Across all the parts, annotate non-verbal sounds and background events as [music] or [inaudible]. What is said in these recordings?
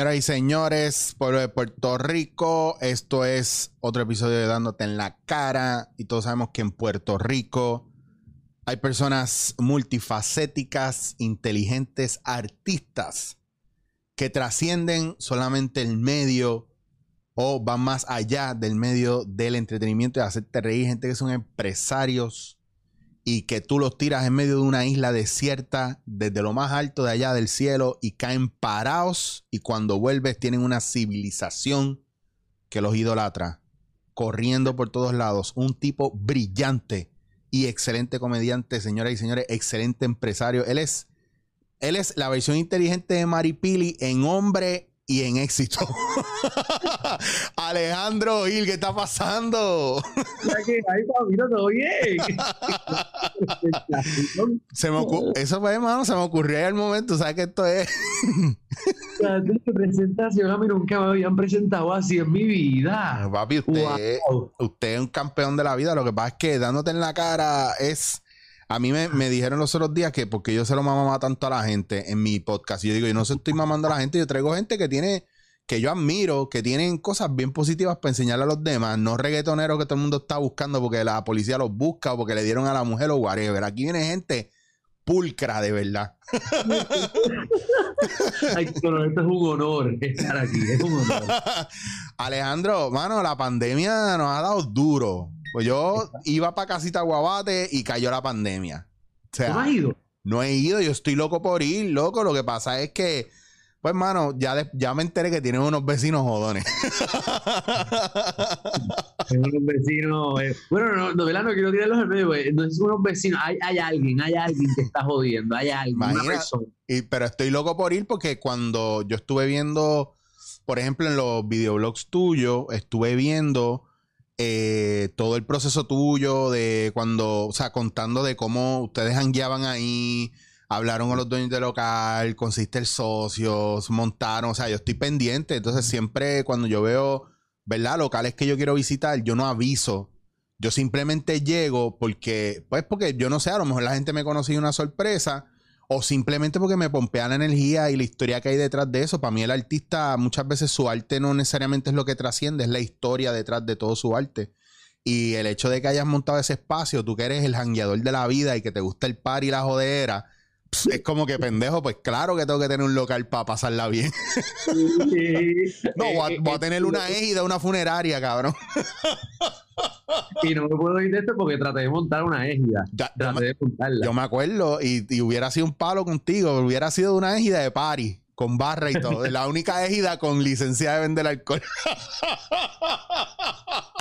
Señoras y señores, pueblo de Puerto Rico, esto es otro episodio de Dándote en la cara. Y todos sabemos que en Puerto Rico hay personas multifacéticas, inteligentes, artistas que trascienden solamente el medio o van más allá del medio del entretenimiento y hacerte reír. Gente que son empresarios y que tú los tiras en medio de una isla desierta desde lo más alto de allá del cielo y caen parados y cuando vuelves tienen una civilización que los idolatra, corriendo por todos lados. Un tipo brillante y excelente comediante, señoras y señores, excelente empresario. Él es, él es la versión inteligente de Maripili en hombre y en éxito. [laughs] Alejandro Gil, ¿qué está pasando? [laughs] Se me ocu- Eso fue, hermano, se me ocurrió ahí al momento. ¿Sabes que esto es? Tu presentación a mí nunca me habían presentado así en mi vida. Papi, usted, Wow. usted es un campeón de la vida. Lo que pasa es que dándote en la cara es. A mí me, me dijeron los otros días que porque yo se lo mamaba tanto a la gente en mi podcast. Yo digo, yo no se estoy mamando a la gente, yo traigo gente que tiene, que yo admiro, que tienen cosas bien positivas para enseñarle a los demás, no reggaetoneros que todo el mundo está buscando porque la policía los busca o porque le dieron a la mujer o whatever. Aquí viene gente pulcra de verdad. [laughs] Ay, pero esto es un honor estar aquí, es un honor. [laughs] Alejandro, mano, la pandemia nos ha dado duro. Pues yo iba para casita Guabate y cayó la pandemia. O ¿Tú no has ido? no he ido, yo estoy loco por ir, loco. Lo que pasa es que, pues, mano, ya, de- ya me enteré que tienen unos vecinos jodones. [laughs] Unos vecinos. eh, Bueno, no, no, ¿verdad? no quiero tirarlos en medio, güey. No es unos vecinos, hay, hay alguien, hay alguien que está jodiendo, hay alguien, una Imagina- persona. Y- pero estoy loco por ir porque cuando yo estuve viendo, por ejemplo, en los videoblogs tuyos, estuve viendo eh, todo el proceso tuyo de cuando, o sea, contando de cómo ustedes hangueaban ahí, hablaron con los dueños del local, consiste socios, montaron, o sea, yo estoy pendiente, entonces siempre cuando yo veo, ¿verdad? Locales que yo quiero visitar, yo no aviso. Yo simplemente llego porque, pues porque yo no sé, a lo mejor la gente me conoce y una sorpresa, o simplemente porque me pompea la energía y la historia que hay detrás de eso. Para mí el artista muchas veces su arte no necesariamente es lo que trasciende, es la historia detrás de todo su arte. Y el hecho de que hayas montado ese espacio, tú que eres el jangueador de la vida y que te gusta el par y la jodera, es como que pendejo, pues claro que tengo que tener un local para pasarla bien. [laughs] No, voy a, voy a tener una égida, una funeraria, cabrón. Y no me puedo ir de esto porque traté de montar una égida. Ya- yo, Traté me, de montarla. yo me acuerdo y, y hubiera sido un palo contigo, hubiera sido una égida de party, con barra y todo. La única égida con licencia de vender alcohol. [laughs]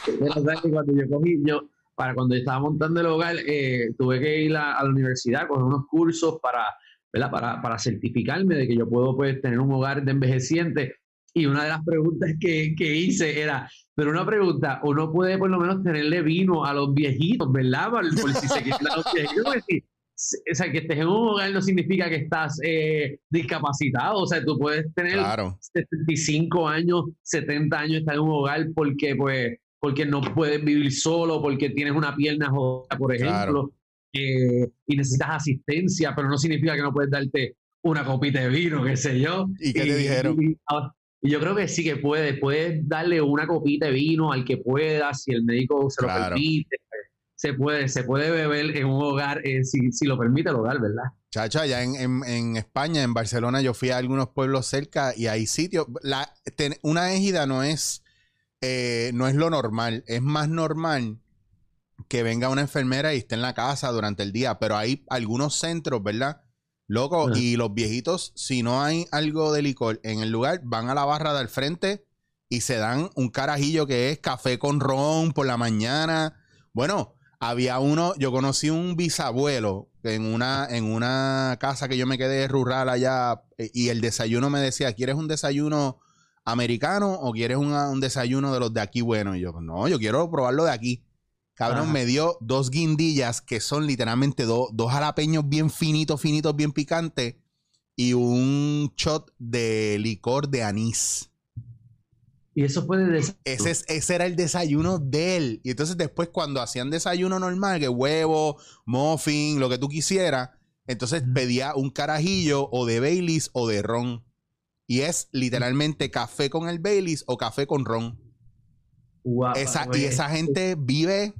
Pero, ¿sabes que cuando yo cogí, yo, para cuando estaba montando el hogar, eh, tuve que ir a, a la universidad con unos cursos para, ¿verdad? Para, para certificarme de que yo puedo pues, tener un hogar de envejecientes. Y una de las preguntas que, que hice era, pero una pregunta, uno puede por lo menos tenerle vino a los viejitos, ¿verdad? Por, por si se quitan los viejitos. o sea, que estés en un hogar no significa que estás eh, discapacitado. O sea, tú puedes tener Claro. 75 años, 70 años estar en un hogar porque pues porque no puedes vivir solo, porque tienes una pierna jodida, por ejemplo, eh, y necesitas asistencia, pero no significa que no puedes darte una copita de vino, qué sé yo. ¿Y qué te dijeron? Y, y yo creo que sí que puedes, puedes darle una copita de vino al que pueda, si el médico se lo permite. Se puede, se puede beber en un hogar, eh, si, si lo permite el hogar, ¿verdad? Chacha, allá en, en- en España, en Barcelona, yo fui a algunos pueblos cerca y hay sitios. La, ten- una égida no es, eh, no es lo normal. Es más normal que venga una enfermera y esté en la casa durante el día. Pero hay algunos centros, ¿verdad? Loco, y los viejitos, si no hay algo de licor en el lugar, van a la barra del frente y se dan un carajillo que es café con ron por la mañana. Bueno, había uno, yo conocí un bisabuelo en una, en una casa que yo me quedé rural allá eh, y el desayuno me decía, ¿quieres un desayuno americano o quieres una- un desayuno de los de aquí bueno? Y yo, no, yo quiero probarlo de aquí. Cabrón, Ajá. me dio dos guindillas que son literalmente do- dos jalapeños bien finitos, finitos, bien picantes y un shot de licor de anís. Y eso fue de Ese, es- ese era el desayuno de él. Y entonces después cuando hacían desayuno normal, que huevo, muffin, lo que tú quisieras, Entonces pedía un carajillo o de Baileys o de ron. Y es literalmente café con el Baileys o café con ron. Esa, y güey. esa gente vive.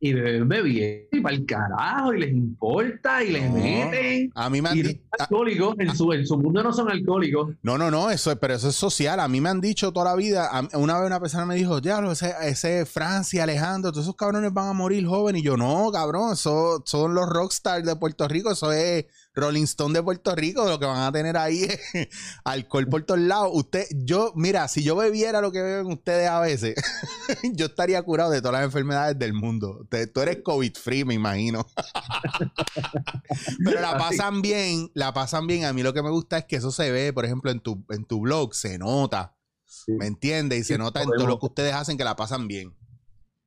Y bebe bien, y para el carajo, y les importa, y les No. meten. A mí me han dicho. son alcohólicos, en su, en su mundo no son alcohólicos. No, no, no, eso, es- pero eso es social. A mí me han dicho toda la vida. a- una vez una persona me dijo, diablo, ese, ese Francia, Alejandro, todos esos cabrones van a morir jóvenes. Y yo, no, cabrón, eso son los rockstars de Puerto Rico. Eso es Rolling Stone de Puerto Rico. Lo que van a tener ahí es [laughs] alcohol por todos lados. Usted, yo, mira, si yo bebiera lo que beben ustedes a veces, [laughs] yo estaría curado de todas las enfermedades del mundo. Te- tú eres COVID free, me imagino. [laughs] Pero la pasan bien, la pasan bien. A mí lo que me gusta es que eso se ve, por ejemplo, en tu, en tu blog, se nota. ¿Me entiendes? Y se nota en todo lo que ustedes hacen que la pasan bien.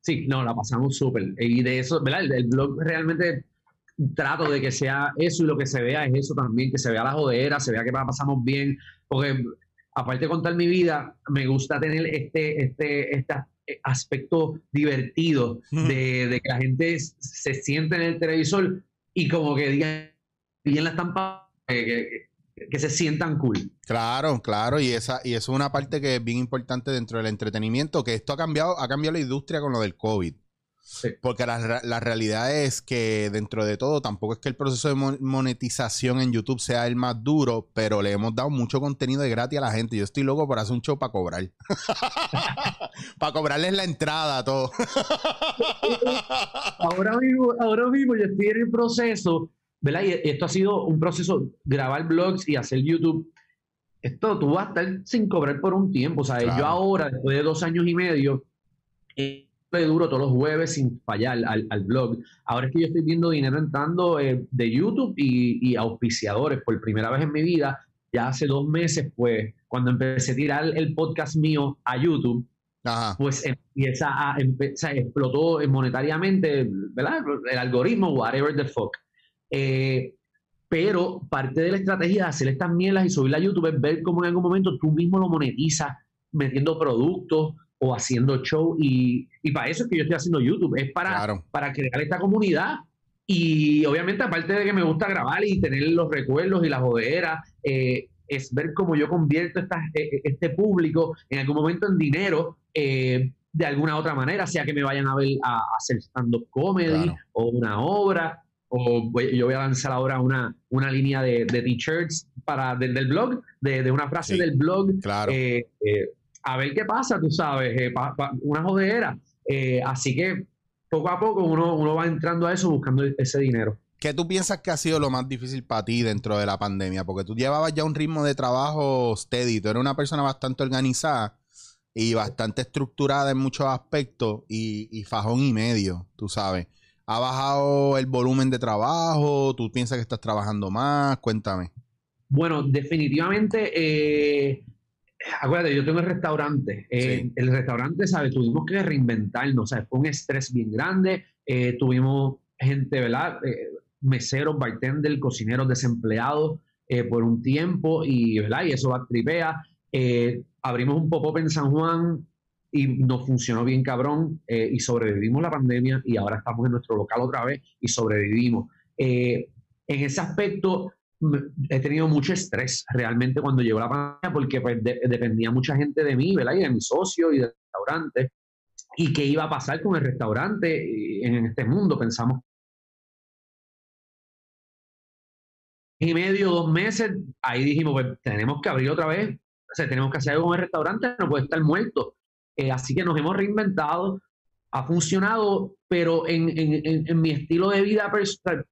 Sí, no, la pasamos súper. Y de eso, ¿verdad? El, el blog realmente trato de que sea eso y lo que se vea es eso también, que se vea la jodera, se vea que pasamos bien. Porque aparte de contar mi vida, me gusta tener este, este, este aspecto divertido de, de que la gente se siente en el televisor y como que digan bien la estampa, que, que- que se sientan cool. Claro, claro, y esa, y eso es una parte que es bien importante dentro del entretenimiento, que esto ha cambiado, ha cambiado la industria con lo del COVID. Sí. Porque la, la realidad es que dentro de todo, tampoco es que el proceso de mon- monetización en YouTube sea el más duro, pero le hemos dado mucho contenido de gratis a la gente. Yo estoy loco por hacer un show para cobrar. [laughs] para cobrarles la entrada a todo. [laughs] ahora mismo, ahora mismo yo estoy en el proceso, ¿verdad? Y esto ha sido un proceso, grabar blogs y hacer YouTube. Esto tú vas a estar sin cobrar por un tiempo. O sea, Claro. yo ahora, después de dos años y medio, eh, duro todos los jueves sin fallar al, al blog. Ahora es que yo estoy viendo dinero entrando eh, de YouTube y, y auspiciadores por primera vez en mi vida. Ya hace dos meses, pues, cuando empecé a tirar el podcast mío a YouTube, Ajá. pues empieza a explotó monetariamente, ¿verdad? El algoritmo, whatever the fuck. Eh, pero parte de la estrategia de hacer estas mielas y subirla a YouTube es ver cómo en algún momento tú mismo lo monetizas metiendo productos o haciendo show y, y para eso es que yo estoy haciendo YouTube, es para, Claro. para crear esta comunidad. Y obviamente, aparte de que me gusta grabar y tener los recuerdos y la jodera, eh, es ver cómo yo convierto esta- eh, este público en algún momento en dinero eh, de alguna otra manera, sea que me vayan a ver a, a hacer stand-up comedy Claro. o una obra, o voy- yo voy a lanzar ahora una, una línea de, de t-shirts para, de- del blog, de, de una frase Sí. del blog, Claro. eh, eh, a ver qué pasa, tú sabes, eh, pa- pa- una jodera. Eh, así que poco a poco uno, uno va entrando a eso buscando ese dinero. ¿Qué tú piensas que ha sido lo más difícil para ti dentro de la pandemia? Porque tú llevabas ya un ritmo de trabajo steady, tú eres una persona bastante organizada y bastante estructurada en muchos aspectos y, y fajón y medio, tú sabes. ¿Ha bajado el volumen de trabajo? ¿Tú piensas que estás trabajando más? Cuéntame. Bueno, definitivamente, eh, acuérdate, yo tengo el restaurante. Eh, Sí. El restaurante, ¿sabes? Tuvimos que reinventarnos, ¿sabes? Fue un estrés bien grande. eh, tuvimos gente, ¿verdad? Eh, meseros, bartender, cocineros desempleados eh, por un tiempo y, ¿verdad? Y eso va tripea. Abrimos un pop-up en San Juan y nos funcionó bien cabrón y sobrevivimos la pandemia y ahora estamos en nuestro local otra vez y sobrevivimos. En ese aspecto he tenido mucho estrés realmente cuando llegó la pandemia porque pues, de- dependía mucha gente de mí, ¿verdad? Y de mi socio y del restaurante. ¿Y qué iba a pasar con el restaurante y en este mundo? Pensamos y medio, dos meses, ahí dijimos, pues tenemos que abrir otra vez, o sea, tenemos que hacer algo con el restaurante, no puede estar muerto. Eh, así que nos hemos reinventado, ha funcionado, pero en mi estilo de vida personal,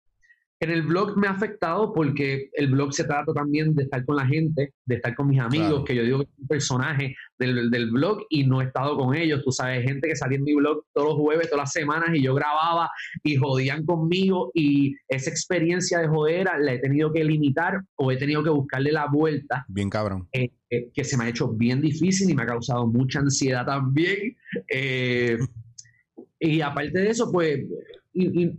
en el blog me ha afectado porque el blog se trata también de estar con la gente, de estar con mis amigos, Claro. que yo digo que es un personaje del, del blog y no he estado con ellos. Tú sabes, gente que salía en mi blog todos los jueves, todas las semanas y yo grababa y jodían conmigo y esa experiencia de jodera la he tenido que limitar o he tenido que buscarle la vuelta Bien cabrón. eh, eh, que se me ha hecho bien difícil y me ha causado mucha ansiedad también. Eh, [laughs] y aparte de eso, pues, y-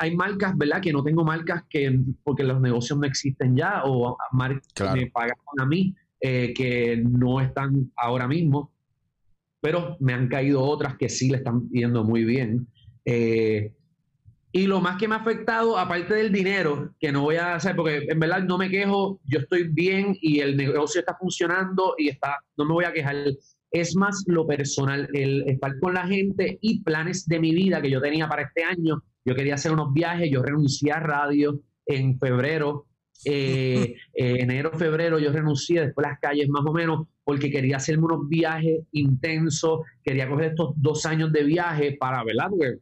hay marcas, ¿verdad? Que no tengo marcas que, porque los negocios no existen ya, o marcas Claro. que me pagan a mí, eh, que no están ahora mismo, pero me han caído otras que sí le están yendo muy bien. Eh, Y lo más que me ha afectado, aparte del dinero, que no voy a hacer, porque en verdad no me quejo, yo estoy bien y el negocio está funcionando y está, no me voy a quejar. Es más lo personal, el estar con la gente y planes de mi vida que yo tenía para este año. Yo quería hacer unos viajes, yo renuncié a radio en febrero, eh, [laughs] eh, enero, febrero, yo renuncié, después las calles más o menos, porque quería hacerme unos viajes intensos, quería coger estos dos años de viaje para, ¿verdad? Porque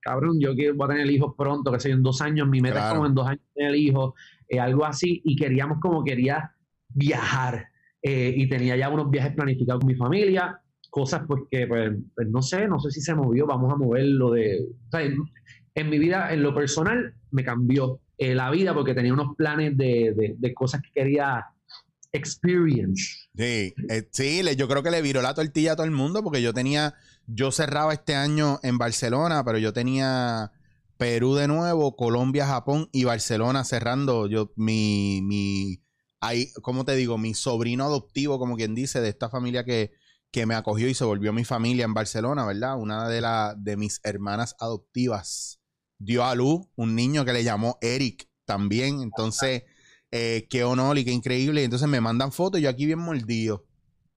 cabrón, yo quiero, voy a tener hijos pronto, que sé en dos años, mi meta es como en dos años tener hijos, eh, algo así, y queríamos como quería viajar, eh, y tenía ya unos viajes planificados con mi familia, cosas porque, pues, pues, no sé, no sé si se movió, vamos a moverlo de... O sea, en, mi vida, en lo personal, me cambió eh, la vida porque tenía unos planes de, de, cosas que quería experience. Sí, sí, yo creo que le viró la tortilla a todo el mundo porque yo tenía yo cerraba este año en Barcelona, pero yo tenía Perú de nuevo, Colombia, Japón y Barcelona cerrando. Yo, mi, mi, ahí, ¿cómo te digo? Mi sobrino adoptivo, como quien dice, de esta familia que, que me acogió y se volvió mi familia en Barcelona, ¿verdad? Una de, la, de mis hermanas adoptivas dio a luz un niño que le llamó Eric también. Entonces, eh, qué honor y qué increíble. Entonces me mandan fotos y yo aquí bien mordido.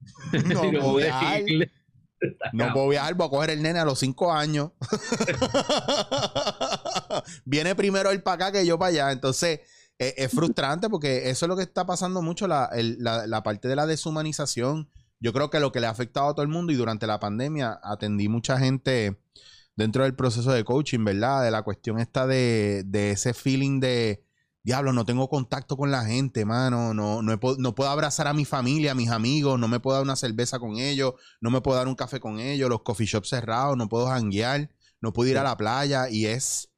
[laughs] No, voy a no puedo viajar, voy a coger el nene a los cinco años. [laughs] Viene primero él para acá que yo para allá. Entonces, e, es, frustrante porque eso es lo que está pasando mucho, la, parte de la deshumanización. Yo creo que lo que le ha afectado a todo el mundo y durante la pandemia atendí mucha gente dentro del proceso de coaching, ¿verdad? De la cuestión esta de ese feeling de diablo, no tengo contacto con la gente, mano, no, no, no, puedo abrazar a mi familia, a mis amigos, no me puedo dar una cerveza con ellos, no me puedo dar un café con ellos, los coffee shops cerrados, no puedo janguear, no puedo ir a la playa y es,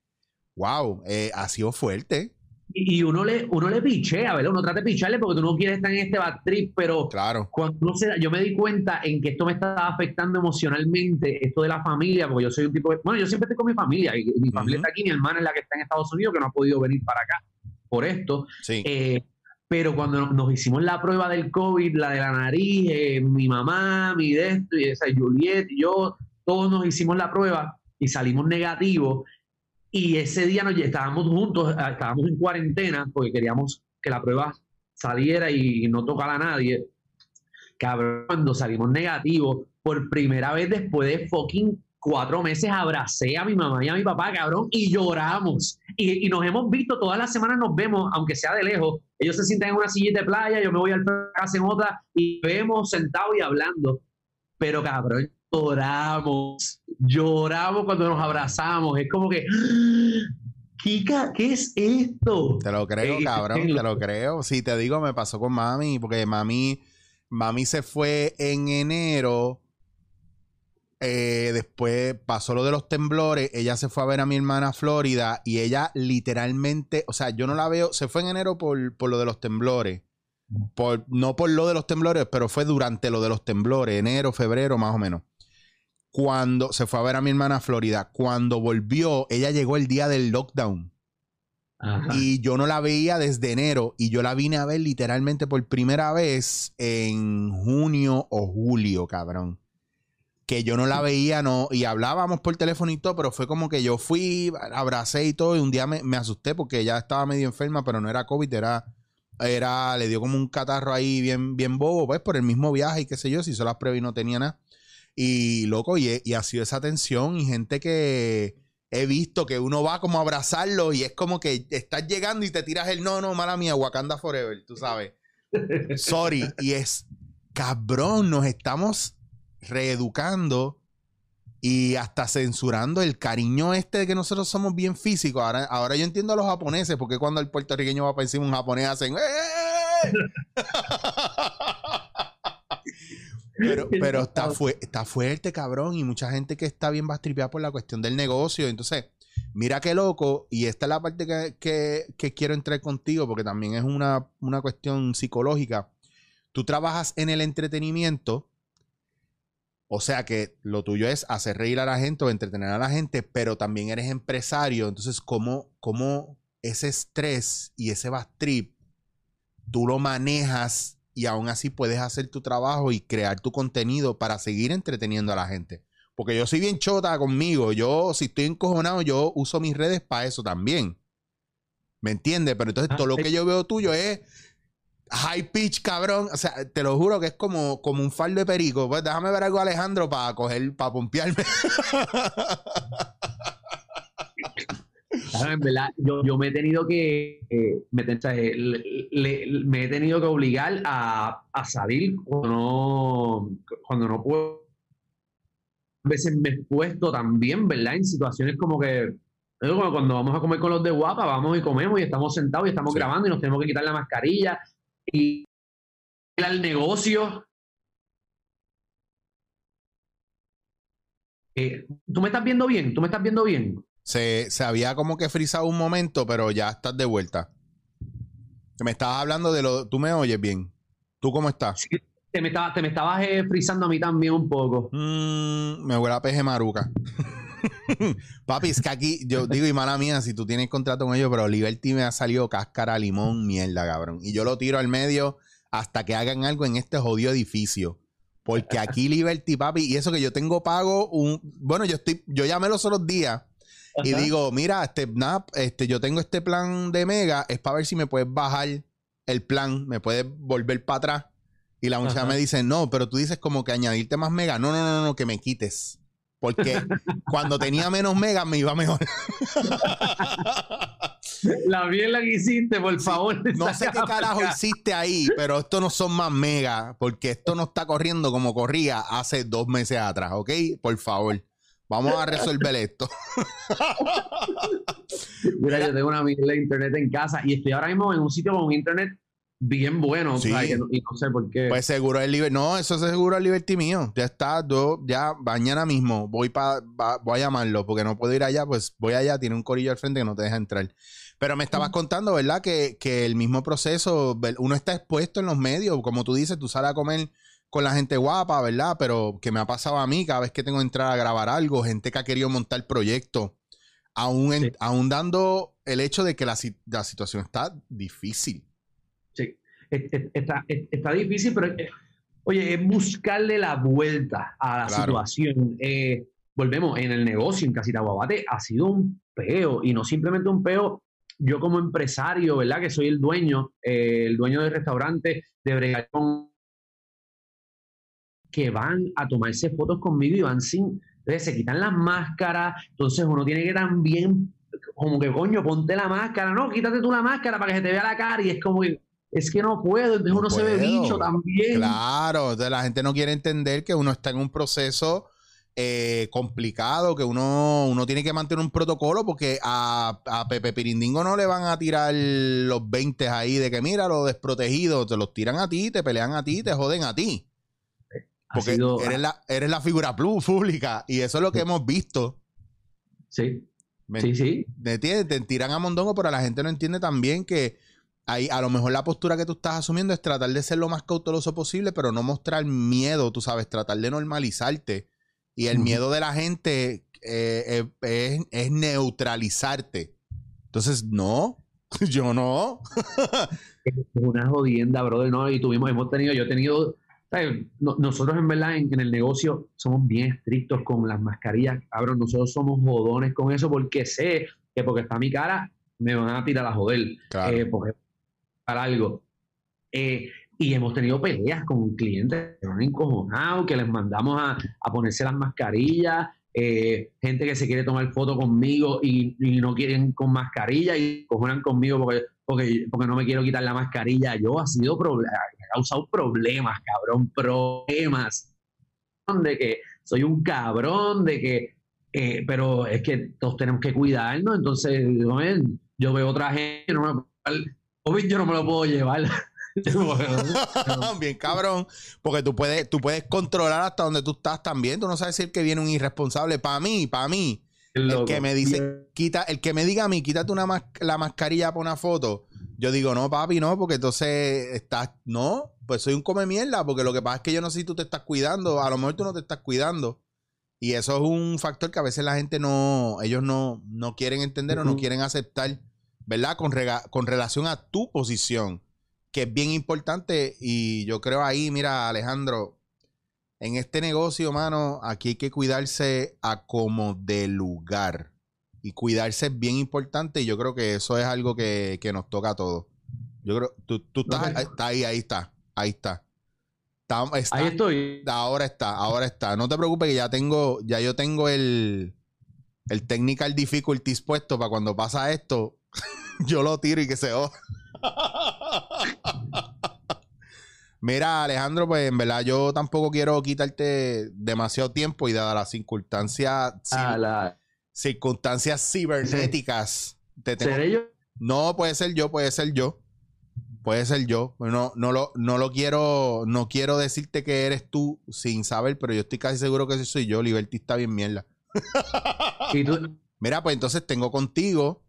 wow, eh, ha sido fuerte. Y, uno le, uno le pichea, ¿verdad? Uno trata de picharle porque tú no quieres estar en este bad trip, pero claro. cuando uno se yo me di cuenta en que esto me estaba afectando emocionalmente, esto de la familia, porque yo soy un tipo de, bueno, yo siempre estoy con mi familia, y mi familia está aquí, mi hermana es la que está en Estados Unidos, que no ha podido venir para acá por esto. Eh, pero cuando nos hicimos la prueba del COVID, la de la nariz, eh, mi mamá, mi de esto, y esa Juliet y yo, todos nos hicimos la prueba y salimos negativos. Y ese día nos, estábamos juntos, ah, estábamos en cuarentena porque queríamos que la prueba saliera y no tocara a nadie. Cabrón, cuando salimos negativos, por primera vez después de fucking cuatro meses abracé a mi mamá y a mi papá, cabrón, y lloramos. Y, nos hemos visto, todas las semanas nos vemos, aunque sea de lejos. Ellos se sientan en una silla de playa, yo me voy al casa en otra, y vemos sentados y hablando. Pero, cabrón, lloramos. Lloramos cuando nos abrazamos. Es como que. Kika, ¿qué es esto? Te lo creo, eh, cabrón, te lo creo. Si te digo, me pasó con mami, porque mami, mami se fue en enero eh, después pasó lo de los temblores, ella se fue a ver a mi hermana a Florida y ella literalmente, o sea, yo no la veo, se fue en enero por, lo de los temblores, por, no por lo de los temblores, pero fue durante lo de los temblores, enero, febrero más o menos. Cuando se fue a ver a mi hermana a Florida, cuando volvió, ella llegó el día del lockdown. Y yo no la veía desde enero y yo la vine a ver literalmente por primera vez en junio o julio, cabrón que yo no la veía, no, y hablábamos por teléfono y todo, pero fue como que yo fui, abracé y todo, y un día me, asusté porque ella estaba medio enferma, pero no era COVID, era, era, le dio como un catarro ahí bien, bien bobo, pues por el mismo viaje y qué sé yo, si hizo las y no tenía nada. Y loco, y, y ha sido esa tensión y gente que he visto que uno va como a abrazarlo y es como que estás llegando y te tiras el no, no, mala mía, Wakanda Forever, tú sabes. [laughs] Sorry, y es cabrón, nos estamos reeducando y hasta censurando el cariño este de que nosotros somos bien físicos. Ahora, ahora yo entiendo a los japoneses, porque cuando el puertorriqueño va para encima un japonés hacen... ¡Eh! [laughs] pero, [laughs] pero está, está fuerte, cabrón, y mucha gente que está bien bastripeada por la cuestión del negocio. Entonces, mira qué loco, y esta es la parte que, que, quiero entrar contigo, porque también es una, una cuestión psicológica. Tú trabajas en el entretenimiento o sea que lo tuyo es hacer reír a la gente o entretener a la gente, pero también eres empresario. Entonces, ¿cómo, cómo ese estrés y ese bad trip tú lo manejas y aún así puedes hacer tu trabajo y crear tu contenido para seguir entreteniendo a la gente? Porque yo soy bien chota conmigo. Yo, si estoy encojonado, yo uso mis redes para eso también. ¿Me entiendes? Pero entonces Ah, todo lo que yo veo tuyo es high pitch, cabrón. O sea, te lo juro que es como, como un fardo de perico. Pues déjame ver algo, Alejandro, para coger, para pompearme. [laughs] Claro, en verdad, yo, yo me he tenido que, eh, me, o sea, eh, le- le- me he tenido que obligar a, a salir cuando no, cuando no puedo. A veces me he puesto también, ¿verdad? En situaciones como que, cuando vamos a comer con los de guapa, vamos y comemos y estamos sentados y estamos Sí. grabando y nos tenemos que quitar la mascarilla y ir al negocio. Eh, ¿Tú me estás viendo bien? ¿Tú me estás viendo bien? Se, se había como que frizado un momento, pero ya estás de vuelta. Me estabas hablando de lo. ¿Tú me oyes bien? ¿Tú cómo estás? Sí, te me, estaba- te me estabas eh, frizando a mí también un poco. Mm, me huele a peje maruca. [laughs] Papi, es que aquí, yo [laughs] digo, y mala mía, si tú tienes contrato con ellos, pero Liberty me ha salido cáscara, limón, mierda, cabrón. Y yo lo tiro al medio hasta que hagan algo en este jodido edificio. Porque aquí [laughs] Liberty, papi, y eso que yo tengo pago un. Bueno, yo estoy, yo llamé los otros días y digo, mira, este, nada, este, yo tengo este plan de mega, es para ver si me puedes bajar el plan, me puedes volver para atrás. Y la muchacha Ajá. me dice, no, pero tú dices como que añadirte más mega. No, no, no, no, que me quites. Porque cuando tenía menos mega me iba mejor. [laughs] La mierda que hiciste, por favor. No sé qué carajo hiciste ahí, pero esto no son más mega, porque esto no está corriendo como corría hace dos meses atrás, ¿ok? Por favor, vamos a resolver esto. [laughs] Mira, yo tengo una mierda de internet en casa y estoy ahora mismo en un sitio con un internet bien bueno. Sí. o sea, que no- y no sé por qué. Pues seguro el Liberty. No, eso es seguro el Liberty mío. Ya está, yo ya mañana mismo voy para voy a llamarlo porque no puedo ir allá, pues voy allá, tiene un corillo al frente que no te deja entrar. Pero me estabas contando, ¿verdad? Que, que el mismo proceso, uno está expuesto en los medios, como tú dices, tú sales a comer con la gente guapa, ¿verdad? Pero que me ha pasado a mí cada vez que tengo que entrar a grabar algo, gente que ha querido montar proyectos, aún, en- Sí. aún dando el hecho de que la, si- la situación está difícil. Sí. Es- es- Está, es- está difícil, pero eh, oye, es buscarle la vuelta a la Claro. situación. Eh, volvemos, en el negocio, en Casita Guabate, ha sido un peo, y no simplemente un peo. Yo como empresario, ¿verdad? Que soy el dueño, eh, el dueño del restaurante, de bregar con que van a tomarse fotos conmigo y van sin, entonces se quitan las máscaras, entonces uno tiene que también, como que coño, ponte la máscara, no, quítate tú la máscara para que se te vea la cara y es como que, es que no puedo, entonces No uno se ve bicho también. Claro, entonces la gente no quiere entender que uno está en un proceso eh, complicado, que uno, uno tiene que mantener un protocolo porque a, a Pepe Pirindingo no le van a tirar los 20 ahí de que mira, los desprotegidos, te los tiran a ti, te pelean a ti, te joden a ti. Porque sido- eres, la, eres la figura pública y eso es lo que hemos visto. sí, ¿Me sí, sí, ¿Me entiendes? Te tiran a mondongo, pero la gente no entiende también que ahí, a lo mejor la postura que tú estás asumiendo es tratar de ser lo más cauteloso posible, pero no mostrar miedo, tú sabes, tratar de normalizarte. Y el miedo de la gente eh, eh, es, es neutralizarte. Entonces, no, [laughs] yo no. [laughs] es una jodienda, brother, ¿no? Y tuvimos, hemos tenido, yo he tenido, nosotros en verdad en, en el negocio somos bien estrictos con las mascarillas, cabrón, nosotros somos jodones con eso. Porque sé que porque está mi cara me van a tirar a joder, Claro. eh, porque para algo. Eh, y hemos tenido peleas con clientes que van encojonados, que les mandamos a, a ponerse las mascarillas, eh, gente que se quiere tomar foto conmigo y, no quieren con mascarilla y cojonan conmigo porque, porque, porque no me quiero quitar la mascarilla. Yo ha sido ha causado problemas, cabrón, problemas. De que soy un cabrón, de que, eh, pero es que todos tenemos que cuidarnos, entonces yo, veo otra gente, no yo no me lo puedo llevar. [laughs] [laughs] [laughs] Bien cabrón, porque tú puedes, tú puedes controlar hasta donde tú estás también. Tú no sabes si el que viene un irresponsable. Para mí, para mí, el que me dice, quita, el que me diga a mí, quítate una mas- la mascarilla para una foto. Yo digo, no, papi, no, porque entonces estás, no, pues soy un come mierda, porque lo que pasa es que yo no sé si tú te estás cuidando, a lo mejor tú no te estás cuidando. Y eso es un factor que a veces la gente no, ellos no, no quieren entender o no quieren aceptar, ¿verdad? Con, rega- con relación a tu posición, que es bien importante. Y yo creo ahí, mira, Alejandro, en este negocio, mano, aquí hay que cuidarse a como de lugar. Y cuidarse es bien importante y yo creo que eso es algo que, que nos toca a todos. Yo creo, tú, tú estás, está ahí, ahí está, ahí está. Está- está- Ahí estoy. Ahora está, ahora está. No te preocupes que ya tengo, ya yo tengo el, el technical difficulties puesto para cuando pasa esto, [laughs] yo lo tiro y que se joda. [laughs] Mira, Alejandro, pues en verdad yo tampoco quiero quitarte demasiado tiempo y dada las circunstancias, A ci- la- circunstancias cibernéticas, te tengo- ¿Seré yo? no, puede ser yo, puede ser yo. Puede ser yo. No, no, lo, no lo quiero, no quiero decirte que eres tú sin saber, pero yo estoy casi seguro que sí soy yo. Liberty está bien mierda. Y tú, Mira, pues entonces tengo contigo,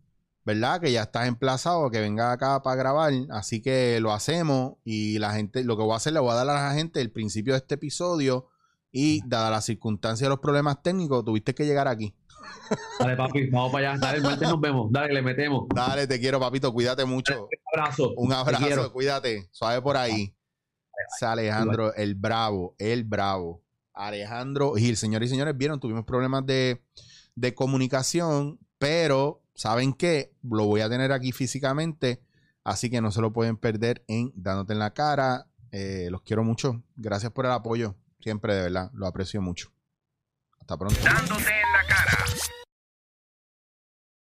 ¿verdad? Que ya estás emplazado, que venga acá para grabar. Así que lo hacemos y la gente, lo que voy a hacer, le voy a dar a la gente el principio de este episodio y dada la circunstancia de los problemas técnicos, tuviste que llegar aquí. [laughs] dale, papi, vamos para allá. Dale, el martes nos vemos. Dale, le metemos. Dale, te quiero, papito, cuídate mucho. Un abrazo. Un abrazo, cuídate. Suave por ahí. Ese Alejandro, el bravo, el bravo. Alejandro Gil, señores y señores, vieron, tuvimos problemas de, de comunicación, pero ¿saben qué? Lo voy a tener aquí físicamente, así que no se lo pueden perder en Dándote en la cara. Eh, los quiero mucho. Gracias por el apoyo. Siempre, de verdad, lo aprecio mucho. Hasta pronto.